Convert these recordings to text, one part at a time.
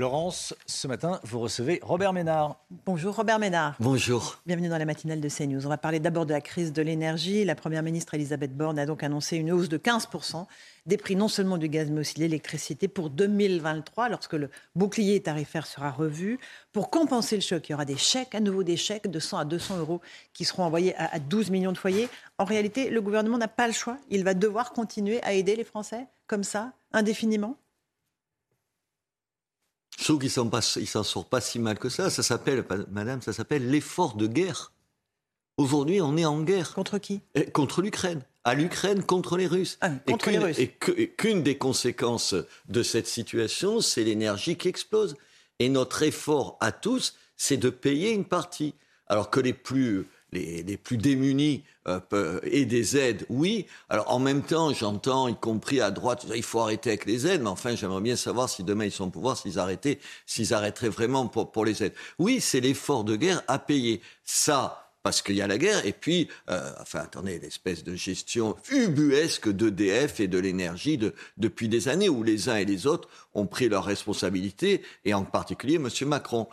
Laurence, ce matin, vous recevez Robert Ménard. Bonjour Robert Ménard. Bonjour. Bienvenue dans la matinale de CNews. On va parler d'abord de la crise de l'énergie. La Première ministre Elisabeth Borne a donc annoncé une hausse de 15% des prix non seulement du gaz mais aussi de l'électricité pour 2023 lorsque le bouclier tarifaire sera revu. Pour compenser le choc, il y aura des chèques, à nouveau des chèques de 100 à 200 euros qui seront envoyés à 12 millions de foyers. En réalité, le gouvernement n'a pas le choix. Il va devoir continuer à aider les Français comme ça, indéfiniment? Je trouve qu'il s'en sort pas si mal que ça. Ça s'appelle, madame, ça s'appelle l'effort de guerre. Aujourd'hui, on est en guerre. Contre qui? Contre l'Ukraine. À l'Ukraine contre les Russes. Ah, contre les Russes. Et qu'une des conséquences de cette situation, c'est l'énergie qui explose. Et notre effort à tous, c'est de payer une partie. Alors que les plus les, plus démunis euh, et des aides, oui. Alors en même temps, j'entends, y compris à droite, il faut arrêter avec les aides, mais enfin, j'aimerais bien savoir si demain ils sont au pouvoir, s'ils arrêtaient, s'ils arrêteraient vraiment pour, pour les aides. Oui, c'est l'effort de guerre à payer. Ça, parce qu'il y a la guerre, et puis, euh, enfin, attendez, l'espèce de gestion ubuesque d'EDF et de l'énergie de, depuis des années, où les uns et les autres ont pris leurs responsabilités, et en particulier M. Macron.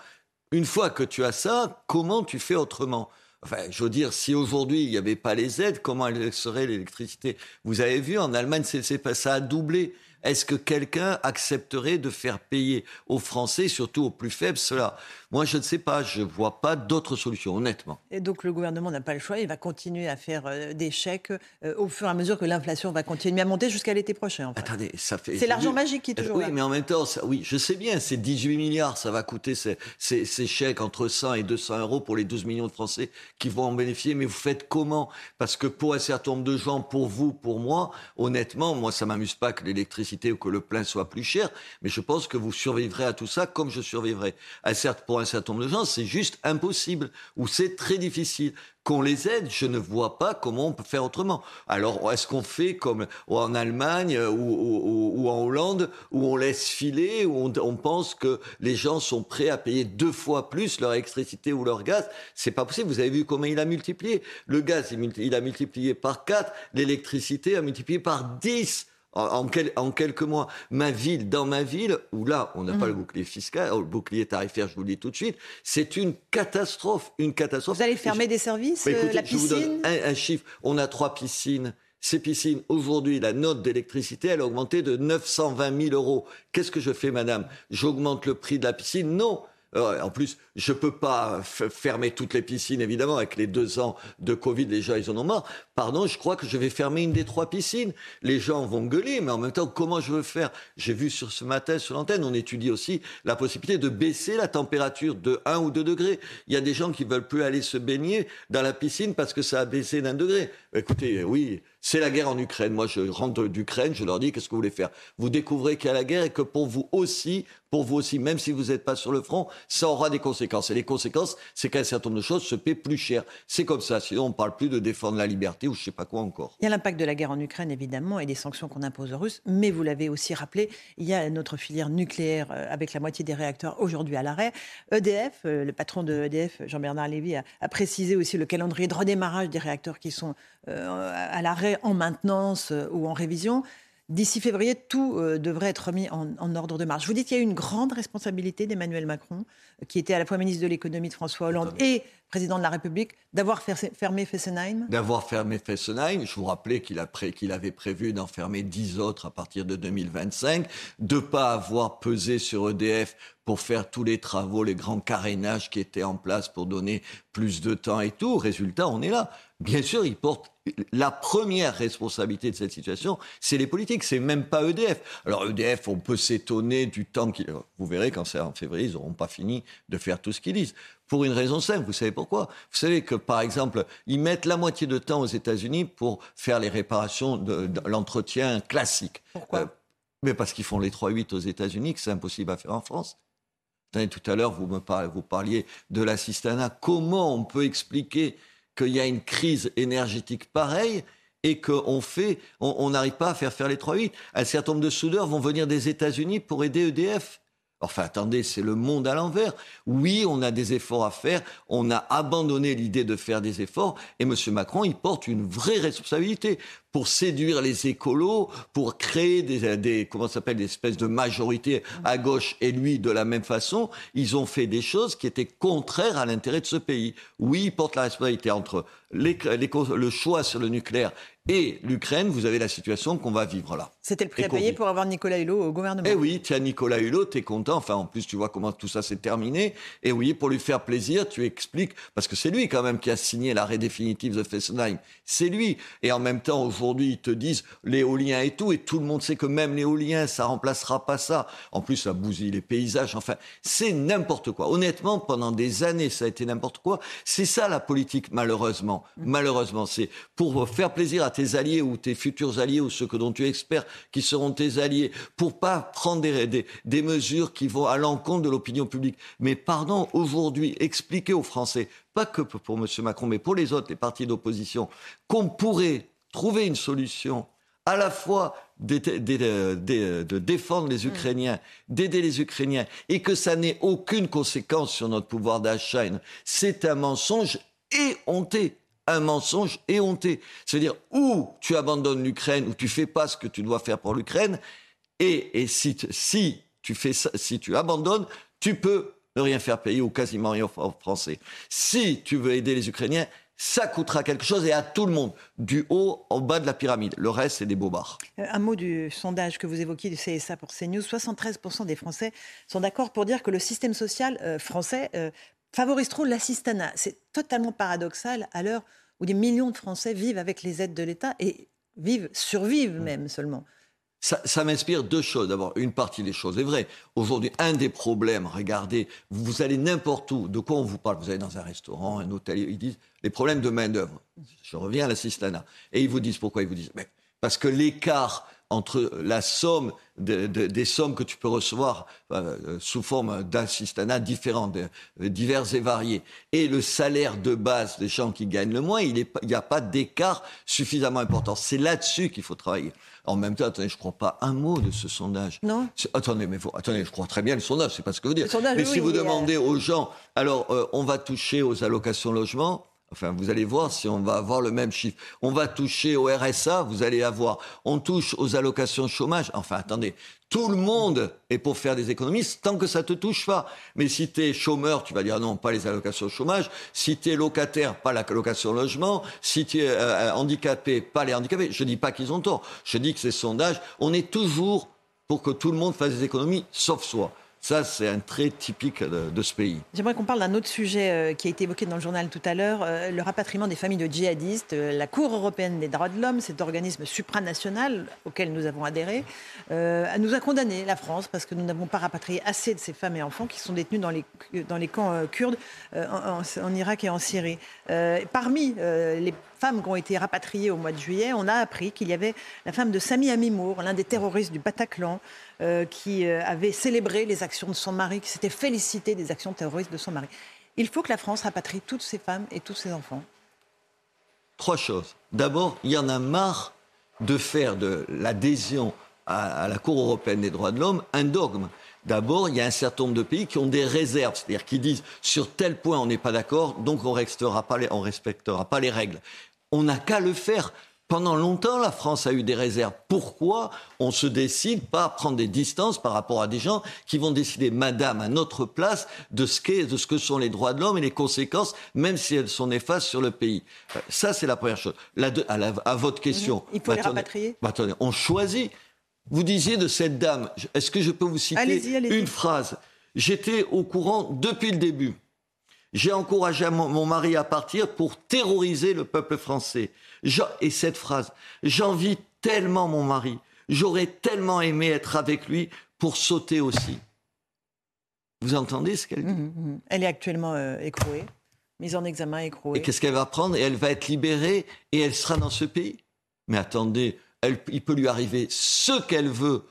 Une fois que tu as ça, comment tu fais autrement? Enfin, je veux dire, si aujourd'hui il n'y avait pas les aides, comment serait l'électricité? Vous avez vu, en Allemagne, c'est, ça a doublé. Est-ce que quelqu'un accepterait de faire payer aux Français, surtout aux plus faibles, cela? Moi, je ne sais pas, je ne vois pas d'autre solution, honnêtement. Et donc le gouvernement n'a pas le choix, il va continuer à faire euh, des chèques euh, au fur et à mesure que l'inflation va continuer à monter jusqu'à l'été prochain. Attendez, ça fait. C'est l'argent magique qui est toujours oui, là. Oui, mais en même temps, ça, oui, je sais bien, c'est 18 milliards, ça va coûter ces, ces, ces, chèques entre 100 et 200 euros pour les 12 millions de Français qui vont en bénéficier. Mais vous faites comment? Parce que pour un certain nombre de gens, pour vous, pour moi, honnêtement, moi, ça m'amuse pas que l'électricité ou que le plein soit plus cher, mais je pense que vous survivrez à tout ça comme je survivrai. À certes, pour un certain nombre de gens, c'est juste impossible ou c'est très difficile. Qu'on les aide, je ne vois pas comment on peut faire autrement. Alors, est-ce qu'on fait comme en Allemagne euh, ou, en Hollande, où on laisse filer, où on, pense que les gens sont prêts à payer deux fois plus leur électricité ou leur gaz? C'est pas possible. Vous avez vu comment il a multiplié. Le gaz, il a multiplié par 4, l'électricité a multiplié par 10 en, quelques mois. Ma ville, dans ma ville, où là, on n'a pas le mhm. bouclier fiscal, le bouclier tarifaire, je vous le dis tout de suite, c'est une catastrophe, une catastrophe. Vous allez fermer des services, euh, la piscine vous donne un, chiffre. On a trois piscines. Ces piscines, aujourd'hui, la note d'électricité, elle a augmenté de 920 000 euros. Qu'est-ce que je fais, madame? J'augmente le prix de la piscine? Non en plus, je peux pas fermer toutes les piscines, évidemment, avec les deux ans de Covid, les gens, ils en ont marre. Pardon, je crois que je vais fermer une des trois piscines. Les gens vont gueuler, mais en même temps, comment je veux faire? J'ai vu sur ce matin, sur l'antenne, on étudie aussi la possibilité de baisser la température de 1 ou 2 degrés. Il y a des gens qui veulent plus aller se baigner dans la piscine parce que ça a baissé d'un degré. Écoutez, oui, c'est la guerre en Ukraine. Moi, je rentre d'Ukraine, je leur dis qu'est-ce que vous voulez faire? Vous découvrez qu'il y a la guerre et que pour vous aussi, pour vous aussi, même si vous n'êtes pas sur le front, ça aura des conséquences. Et les conséquences, c'est qu'un certain nombre de choses se paient plus cher. C'est comme ça. Sinon, on ne parle plus de défendre la liberté ou je ne sais pas quoi encore. Il y a l'impact de la guerre en Ukraine, évidemment, et des sanctions qu'on impose aux Russes. Mais vous l'avez aussi rappelé, il y a notre filière nucléaire euh, avec la moitié des réacteurs aujourd'hui à l'arrêt. EDF, euh, le patron de EDF, Jean-Bernard Lévy, a, précisé aussi le calendrier de redémarrage des réacteurs qui sont à l'arrêt en maintenance euh, ou en révision. D'ici février, tout euh, devrait être remis en, ordre de marche. Je vous dis qu'il y a eu une grande responsabilité d'Emmanuel Macron, qui était à la fois ministre de l'économie de François Hollande et président de la République, d'avoir fermé Fessenheim? D'avoir fermé Fessenheim. Je vous rappelais qu'il avait prévu d'en fermer 10 autres à partir de 2025, de ne pas avoir pesé sur EDF pour faire tous les travaux, les grands carénages qui étaient en place pour donner plus de temps et tout. Résultat, on est là. Bien sûr, il porte la première responsabilité de cette situation, c'est les politiques, c'est même pas EDF. Alors EDF, on peut s'étonner du temps qu'ils... Vous verrez, quand c'est en février, ils n'auront pas fini de faire tout ce qu'ils disent. Pour une raison simple, vous savez pourquoi? Vous savez que, par exemple, ils mettent la moitié de temps aux États-Unis pour faire les réparations de, l'entretien classique. Pourquoi? Euh, Mais parce qu'ils font les 3-8 aux États-Unis, que c'est impossible à faire en France. Tout à l'heure, vous me parliez, vous parliez de l'assistanat. Comment on peut expliquer qu'il y a une crise énergétique pareille et qu'on fait, on n'arrive pas à faire faire les 3-8 Un certain nombre de soudeurs vont venir des États-Unis pour aider EDF. Enfin, attendez, c'est le monde à l'envers. Oui, on a des efforts à faire. On a abandonné l'idée de faire des efforts. Et M. Macron, il porte une vraie responsabilité pour séduire les écolos, pour créer des, des comment s'appelle, des espèces de majorités à gauche et lui de la même façon. Ils ont fait des choses qui étaient contraires à l'intérêt de ce pays. Oui, il porte la responsabilité entre le choix sur le nucléaire et l'Ukraine, vous avez la situation qu'on va vivre là. C'était le prix à payer pour avoir Nicolas Hulot au gouvernement. Eh oui, tiens, Nicolas Hulot, t'es content. Enfin, en plus, tu vois comment tout ça s'est terminé. Et oui, pour lui faire plaisir, tu expliques, parce que c'est lui quand même qui a signé l'arrêt définitif de Fessenheim. C'est lui. Et en même temps, aujourd'hui, ils te disent l'éolien et tout, et tout le monde sait que même l'éolien, ça remplacera pas ça. En plus, ça bousille les paysages. Enfin, c'est n'importe quoi. Honnêtement, pendant des années, ça a été n'importe quoi. C'est ça la politique, malheureusement. Malheureusement, c'est pour faire plaisir à tes alliés ou tes futurs alliés ou ceux que dont tu espères qui seront tes alliés pour pas prendre des, des, mesures qui vont à l'encontre de l'opinion publique. Mais pardon, aujourd'hui, expliquer aux Français, pas que pour M. Macron, mais pour les autres, les partis d'opposition, qu'on pourrait trouver une solution à la fois de défendre les mm. Ukrainiens, d'aider les Ukrainiens, et que ça n'ait aucune conséquence sur notre pouvoir d'achat, c'est un mensonge éhonté un mensonge éhonté. C'est-à-dire, ou tu abandonnes l'Ukraine, ou tu fais pas ce que tu dois faire pour l'Ukraine, et, si, si, tu fais si tu abandonnes, tu peux ne rien faire payer ou quasiment rien aux Français. Si tu veux aider les Ukrainiens, ça coûtera quelque chose et à tout le monde, du haut au bas de la pyramide. Le reste, c'est des bobards. Euh, un mot du sondage que vous évoquiez du CSA pour CNews. 73% des Français sont d'accord pour dire que le système social euh, français euh, favorise trop l'assistanat. C'est totalement paradoxal à l'heure où des millions de Français vivent avec les aides de l'État et vivent, survivent même seulement. Ça, m'inspire deux choses. D'abord, une partie des choses est vraie. Aujourd'hui, un des problèmes, regardez, vous allez n'importe où, de quoi on vous parle? Vous allez dans un restaurant, un hôtel, ils disent les problèmes de main-d'œuvre. Je reviens à l'assistanat. Et ils vous disent pourquoi? Ils vous disent mais parce que l'écart entre la somme des sommes que tu peux recevoir euh, sous forme d'assistanat différents, divers et variés, et le salaire de base des gens qui gagnent le moins, il n'y a pas d'écart suffisamment important. C'est là-dessus qu'il faut travailler. En même temps, attendez, je ne crois pas un mot de ce sondage. Non. Attendez, mais attendez, je crois très bien le sondage, c'est pas ce que vous dites. mais si vous demandez aux gens, alors euh, on va toucher aux allocations logement, Enfin, vous allez voir si on va avoir le même chiffre. On va toucher au RSA, vous allez avoir. On touche aux allocations chômage. Enfin, attendez, tout le monde est pour faire des économies tant que ça te touche pas. Mais si tu es chômeur, tu vas dire non, pas les allocations chômage. Si tu es locataire, pas la location logement. Si tu es euh, handicapé, pas les handicapés. Je dis pas qu'ils ont tort. Je dis que ces sondages, on est toujours pour que tout le monde fasse des économies, sauf soi. Ça, c'est un trait typique de, ce pays. J'aimerais qu'on parle d'un autre sujet euh, qui a été évoqué dans le journal tout à l'heure, euh, le rapatriement des familles de djihadistes. Euh, la Cour européenne des droits de l'homme, cet organisme supranational auquel nous avons adhéré, nous a condamné la France parce que nous n'avons pas rapatrié assez de ces femmes et enfants qui sont détenus dans les, dans les camps kurdes en, en, Irak et en Syrie. parmi les femmes qui ont été rapatriées au mois de juillet, on a appris qu'il y avait la femme de Sami Amimour, l'un des terroristes du Bataclan, euh, qui euh, avait célébré les actions de son mari, qui s'était félicité des actions terroristes de son mari. Il faut que la France rapatrie toutes ces femmes et tous ces enfants. Trois choses. D'abord, il y en a marre de faire de l'adhésion à, la Cour européenne des droits de l'homme un dogme. D'abord, il y a un certain nombre de pays qui ont des réserves, c'est-à-dire qui disent sur tel point on n'est pas d'accord, donc on ne respectera pas les règles. On n'a qu'à le faire. Pendant longtemps, la France a eu des réserves. Pourquoi on se décide pas à prendre des distances par rapport à des gens qui vont décider, madame, à notre place, de ce, qu'est, de ce que sont les droits de l'homme et les conséquences, même si elles sont néfastes sur le pays? Euh, Ça, c'est la première chose. à, votre question. Il faut les rapatrier bah, attendez, on choisit. Vous disiez de cette dame, est-ce que je peux vous citer une phrase? J'étais au courant depuis le début. J'ai encouragé mon mari à partir pour terroriser le peuple français. Et cette phrase, j'envie tellement mon mari, j'aurais tellement aimé être avec lui pour sauter aussi. Vous entendez ce qu'elle dit? Mmh, mmh, mmh. Elle est actuellement euh, écrouée, mise en examen, écrouée. Et qu'est-ce qu'elle va prendre? Et elle va être libérée et elle sera dans ce pays? Mais attendez, il peut lui arriver ce qu'elle veut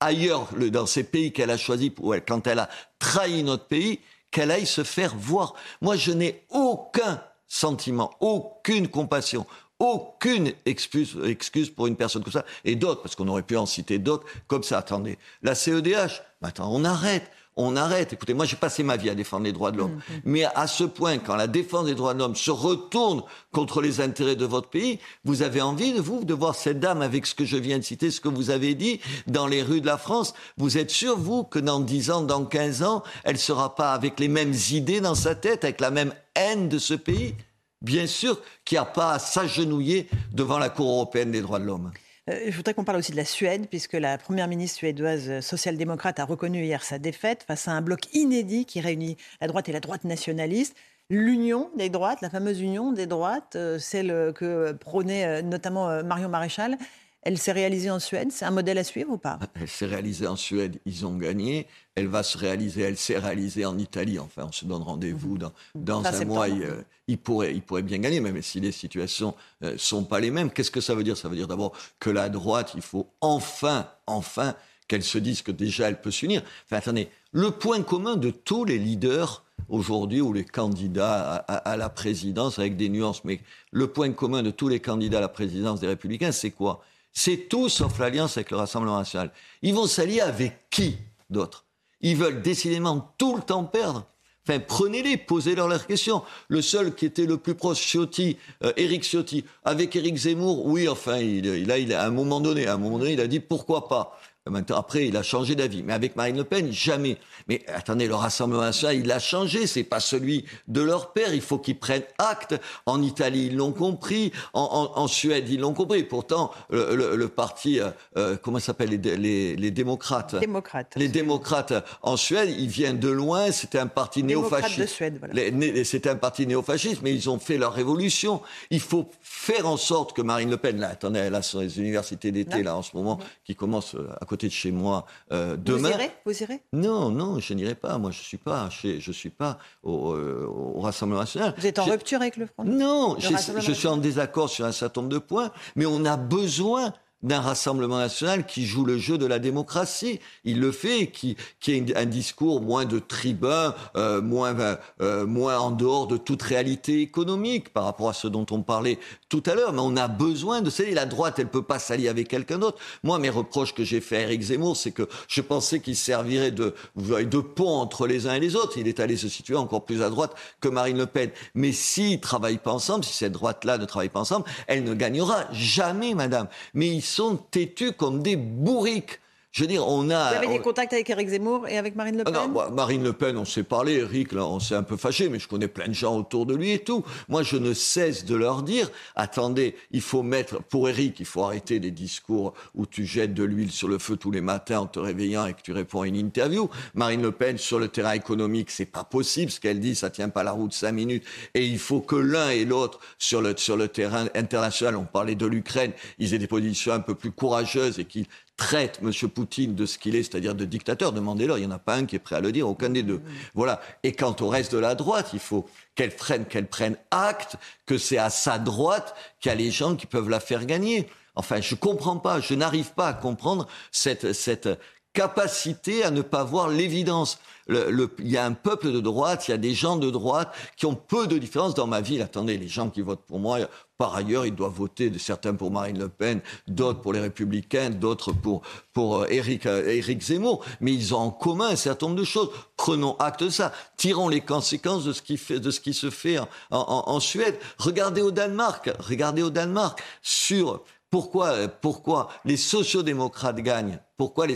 ailleurs, dans ces pays qu'elle a choisis, quand elle a trahi notre pays, qu'elle aille se faire voir. Moi, je n'ai aucun sentiment, aucune compassion, aucune excuse, excuse pour une personne comme ça, et d'autres, parce qu'on aurait pu en citer d'autres, comme ça. Attendez, la CEDH, maintenant, on arrête on arrête. Écoutez, moi j'ai passé ma vie à défendre les droits de l'homme. Mm, mm. Mais à ce point, quand la défense des droits de l'homme se retourne contre les intérêts de votre pays, vous avez envie de vous de voir cette dame avec ce que je viens de citer, ce que vous avez dit dans les rues de la France. Vous êtes sûr, vous, que dans 10 ans, dans 15 ans, elle sera pas avec les mêmes idées dans sa tête, avec la même haine de ce pays? Bien sûr qu'il n'y a pas à s'agenouiller devant la Cour européenne des droits de l'homme. Euh, je voudrais qu'on parle aussi de la Suède, puisque la première ministre suédoise euh, social-démocrate a reconnu hier sa défaite face à un bloc inédit qui réunit la droite et la droite nationaliste. L'union des droites, la fameuse union des droites, euh, celle que prônait notamment Marion Maréchal, elle s'est réalisée en Suède. C'est un modèle à suivre ou pas? Elle s'est réalisée en Suède. Ils ont gagné. Elle va se réaliser. Elle s'est réalisée en Italie. Enfin, on se donne rendez-vous dans, dans un mois. Il, il, pourrait, il pourrait bien gagner, même si les situations ne euh, sont pas les mêmes. Qu'est-ce que ça veut dire? Ça veut dire d'abord que la droite, il faut enfin, enfin, qu'elle se dise que déjà elle peut s'unir. Enfin, attendez, le point commun de tous les leaders aujourd'hui ou les candidats à, à, la présidence avec des nuances, mais le point commun de tous les candidats à la présidence des Républicains, c'est quoi? C'est tout sauf l'alliance avec le Rassemblement national. Ils vont s'allier avec qui d'autre? Ils veulent décidément tout le temps perdre. Enfin, prenez-les, posez-leur leurs questions. Le seul qui était le plus proche, Ciotti, euh, Éric Ciotti, avec Éric Zemmour, oui, enfin, il, il, a, un moment donné, à un moment donné, il a dit pourquoi pas. Maintenant, après, il a changé d'avis. Mais avec Marine Le Pen, jamais. Mais attendez, le Rassemblement national, il a changé. C'est pas celui de leur père. Il faut qu'ils prennent acte. En Italie, ils l'ont compris. En, en, en, Suède, ils l'ont compris. Pourtant, le, le, le parti, euh, euh comment s'appelle les, les, les, démocrates? Démocrates. Les démocrates en Suède, ils viennent de loin. C'était un parti néofasciste. Voilà. C'était un parti néofasciste, mais ils ont fait leur révolution. Il faut faire en sorte que Marine Le Pen, là, attendez, elle a ses universités d'été, là, en ce moment, qui commencent euh, à côté de chez moi euh, demain. Vous irez Vous irez Non, non, je n'irai pas. Moi, je suis pas, chez, je suis pas au, euh, au, Rassemblement national. Vous êtes en rupture avec le Front Non, je suis en désaccord sur un certain nombre de points, mais on a besoin d'un Rassemblement national qui joue le jeu de la démocratie. Il le fait, qui, qui a un discours moins de tribun, euh, moins, euh, moins en dehors de toute réalité économique par rapport à ce dont on parlait tout à l'heure. Mais on a besoin de ça. La droite, elle peut pas s'allier avec quelqu'un d'autre. Moi, mes reproches que j'ai fait à Eric Zemmour, c'est que je pensais qu'il servirait de, de pont entre les uns et les autres. Il est allé se situer encore plus à droite que Marine Le Pen. Mais s'ils travaillent pas ensemble, si cette droite-là ne travaille pas ensemble, elle ne gagnera jamais, madame. Mais ils sont têtus comme des bourriques. Je veux dire, on a. Vous avez des contacts avec Éric Zemmour et avec Marine Le Pen ah non, Marine Le Pen, on s'est parlé. Éric, là, on s'est un peu fâché, mais je connais plein de gens autour de lui et tout. Moi, je ne cesse de leur dire attendez, il faut mettre. Pour Éric, il faut arrêter les discours où tu jettes de l'huile sur le feu tous les matins en te réveillant et que tu réponds à une interview. Marine Le Pen, sur le terrain économique, c'est pas possible. Ce qu'elle dit, ça tient pas la route cinq minutes. Et il faut que l'un et l'autre, sur le, sur le terrain international, on parlait de l'Ukraine, ils aient des positions un peu plus courageuses et qu'ils traite M. Poutine de ce qu'il est, c'est-à-dire de dictateur. Demandez-leur, il n'y en a pas un qui est prêt à le dire, aucun des deux. Voilà. Et quant au reste de la droite, il faut qu'elle prenne, qu'elle prenne acte que c'est à sa droite qu'il y a les gens qui peuvent la faire gagner. Enfin, je comprends pas, je n'arrive pas à comprendre cette, cette capacité à ne pas voir l'évidence. Le, le, il y a un peuple de droite, il y a des gens de droite qui ont peu de différence dans ma ville. Attendez, les gens qui votent pour moi, par ailleurs, ils doivent voter, certains pour Marine Le Pen, d'autres pour les Républicains, d'autres pour, pour Éric, euh, Éric Zemmour. Mais ils ont en commun un certain nombre de choses. Prenons acte de ça. Tirons les conséquences de ce qui, fait, de ce qui se fait en, en, en Suède. Regardez au Danemark. Regardez au Danemark sur pourquoi, pourquoi les sociodémocrates gagnent? Pourquoi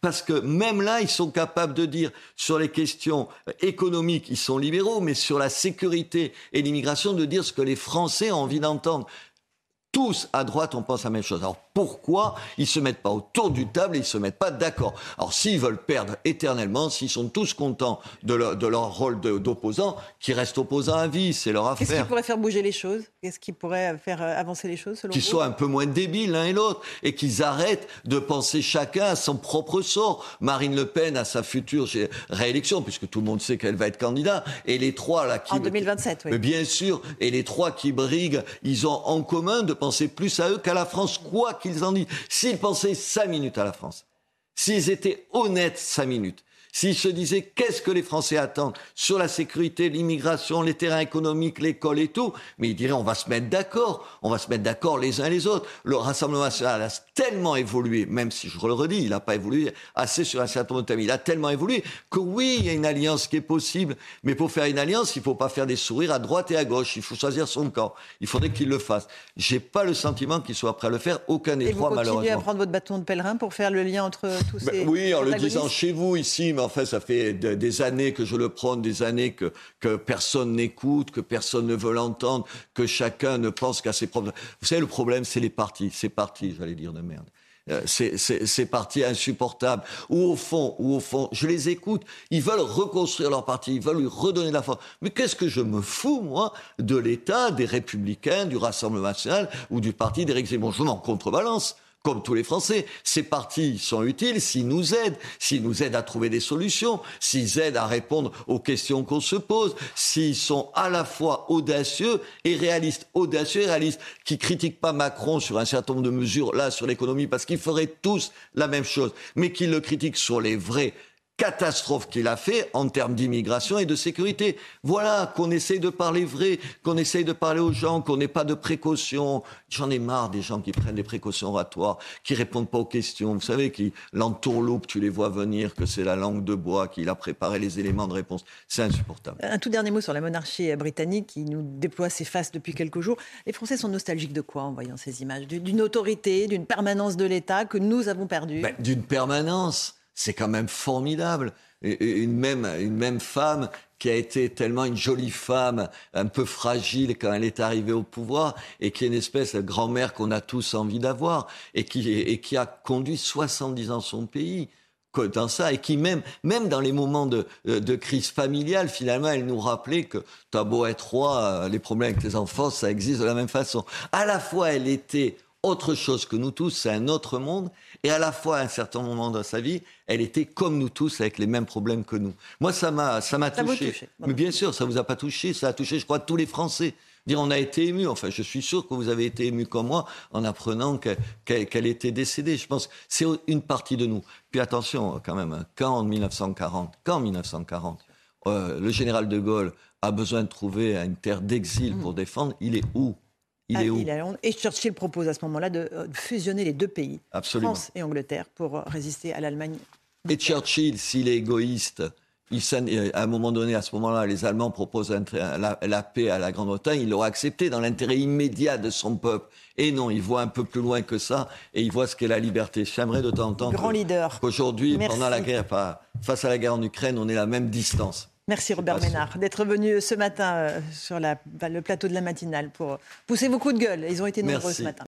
Parce que même là, ils sont capables de dire sur les questions économiques, ils sont libéraux, mais sur la sécurité et l'immigration, de dire ce que les Français ont envie d'entendre tous à droite, on pense la même chose. Alors pourquoi ils se mettent pas autour du table et ils se mettent pas d'accord? Alors s'ils veulent perdre éternellement, s'ils sont tous contents de leur, de leur rôle d'opposant, qu'ils restent opposants à vie, c'est leur affaire. Qu'est-ce qui pourrait faire bouger les choses? Qu'est-ce qui pourrait faire euh, avancer les choses selon Qu'ils soient un peu moins débiles l'un et l'autre et qu'ils arrêtent de penser chacun à son propre sort. Marine Le Pen à sa future réélection, puisque tout le monde sait qu'elle va être candidat, et les trois là qui en 2027, oui. Bien sûr, et les trois qui briguent, ils ont en commun de penser plus à eux qu'à la France, quoi qu'ils en disent. S'ils pensaient cinq minutes à la France, s'ils étaient honnêtes cinq minutes, S'ils se disaient qu'est-ce que les Français attendent sur la sécurité, l'immigration, les terrains économiques, l'école et tout, mais ils diraient on va se mettre d'accord, on va se mettre d'accord les uns les autres. Le Rassemblement national a tellement évolué, même si je le redis, il n'a pas évolué assez sur un certain nombre de thèmes, il a tellement évolué que oui, il y a une alliance qui est possible, mais pour faire une alliance, il ne faut pas faire des sourires à droite et à gauche, il faut choisir son camp. Il faudrait qu'il le fasse. J'ai pas le sentiment qu'il soit prêt à le faire, aucun des trois malheureusement. vous continuez à prendre votre bâton de pèlerin pour faire le lien entre tous ben ces Oui, en le disant chez vous ici, mais fait, ça fait des années que je le prône, des années que, que personne n'écoute, que personne ne veut l'entendre, que chacun ne pense qu'à ses propres... Vous savez, le problème, c'est les partis. Ces partis, j'allais dire de merde. Euh, ces, partis insupportables, ou au fond, ou au fond, je les écoute, ils veulent reconstruire leur parti, ils veulent lui redonner la force. Mais qu'est-ce que je me fous, moi, de l'État, des Républicains, du Rassemblement national ou du parti d'Éric Zemmour? Je m'en contrebalance comme tous les Français. Ces partis sont utiles s'ils nous aident, s'ils nous aident à trouver des solutions, s'ils aident à répondre aux questions qu'on se pose, s'ils sont à la fois audacieux et réalistes. Audacieux et réalistes, qui critiquent pas Macron sur un certain nombre de mesures, là, sur l'économie, parce qu'ils feraient tous la même chose, mais qui le critiquent sur les vrais catastrophe qu'il a fait en termes d'immigration et de sécurité. Voilà, qu'on essaye de parler vrai, qu'on essaye de parler aux gens, qu'on n'ait pas de précautions. J'en ai marre des gens qui prennent des précautions oratoires, qui répondent pas aux questions. Vous savez, qui l'entourloupe, tu les vois venir, que c'est la langue de bois, qu'il a préparé les éléments de réponse. C'est insupportable. Un tout dernier mot sur la monarchie britannique qui nous déploie ses faces depuis quelques jours. Les Français sont nostalgiques de quoi en voyant ces images? D'une autorité, d'une permanence de l'État que nous avons perdue? Ben, D'une permanence c'est quand même formidable. Une même, une même femme qui a été tellement une jolie femme, un peu fragile quand elle est arrivée au pouvoir, et qui est une espèce de grand-mère qu'on a tous envie d'avoir, et qui, et qui a conduit 70 ans son pays dans ça, et qui même, même dans les moments de, de crise familiale, finalement, elle nous rappelait que t'as beau être roi, les problèmes avec tes enfants, ça existe de la même façon. À la fois, elle était autre chose que nous tous, c'est un autre monde, et à la fois, à un certain moment dans sa vie, elle était comme nous tous, avec les mêmes problèmes que nous. Moi, ça m'a, ça m'a touché. Mais bien sûr, ça vous a pas touché, ça a touché, je crois, tous les Français. Dire, on a été ému. Enfin, je suis sûr que vous avez été ému comme moi en apprenant qu'elle était décédée. Je pense c'est une partie de nous. Puis attention, quand même, hein, quand en 1940, quand 1940, euh, le général de Gaulle a besoin de trouver une terre d'exil pour mmh. défendre, il est où? Il est où Et Churchill propose à ce moment-là de, euh, fusionner les deux pays, France et Angleterre, pour résister à l'Allemagne. Et Churchill, s'il est égoïste, il, euh, à un moment donné, à ce moment-là, les Allemands proposent la, paix à la Grande-Bretagne, il l'aurait accepté dans l'intérêt immédiat de son peuple. Et non, il voit un peu plus loin que ça, et il voit ce qu'est la liberté. J'aimerais de temps en temps Grand leader. qu'aujourd'hui, pendant la guerre, face à la guerre en Ukraine, on ait la même distance. Merci Robert Ménard d'être venu ce matin euh, sur le plateau de la matinale pour pousser vos coups de gueule. Ils ont été nombreux ce matin.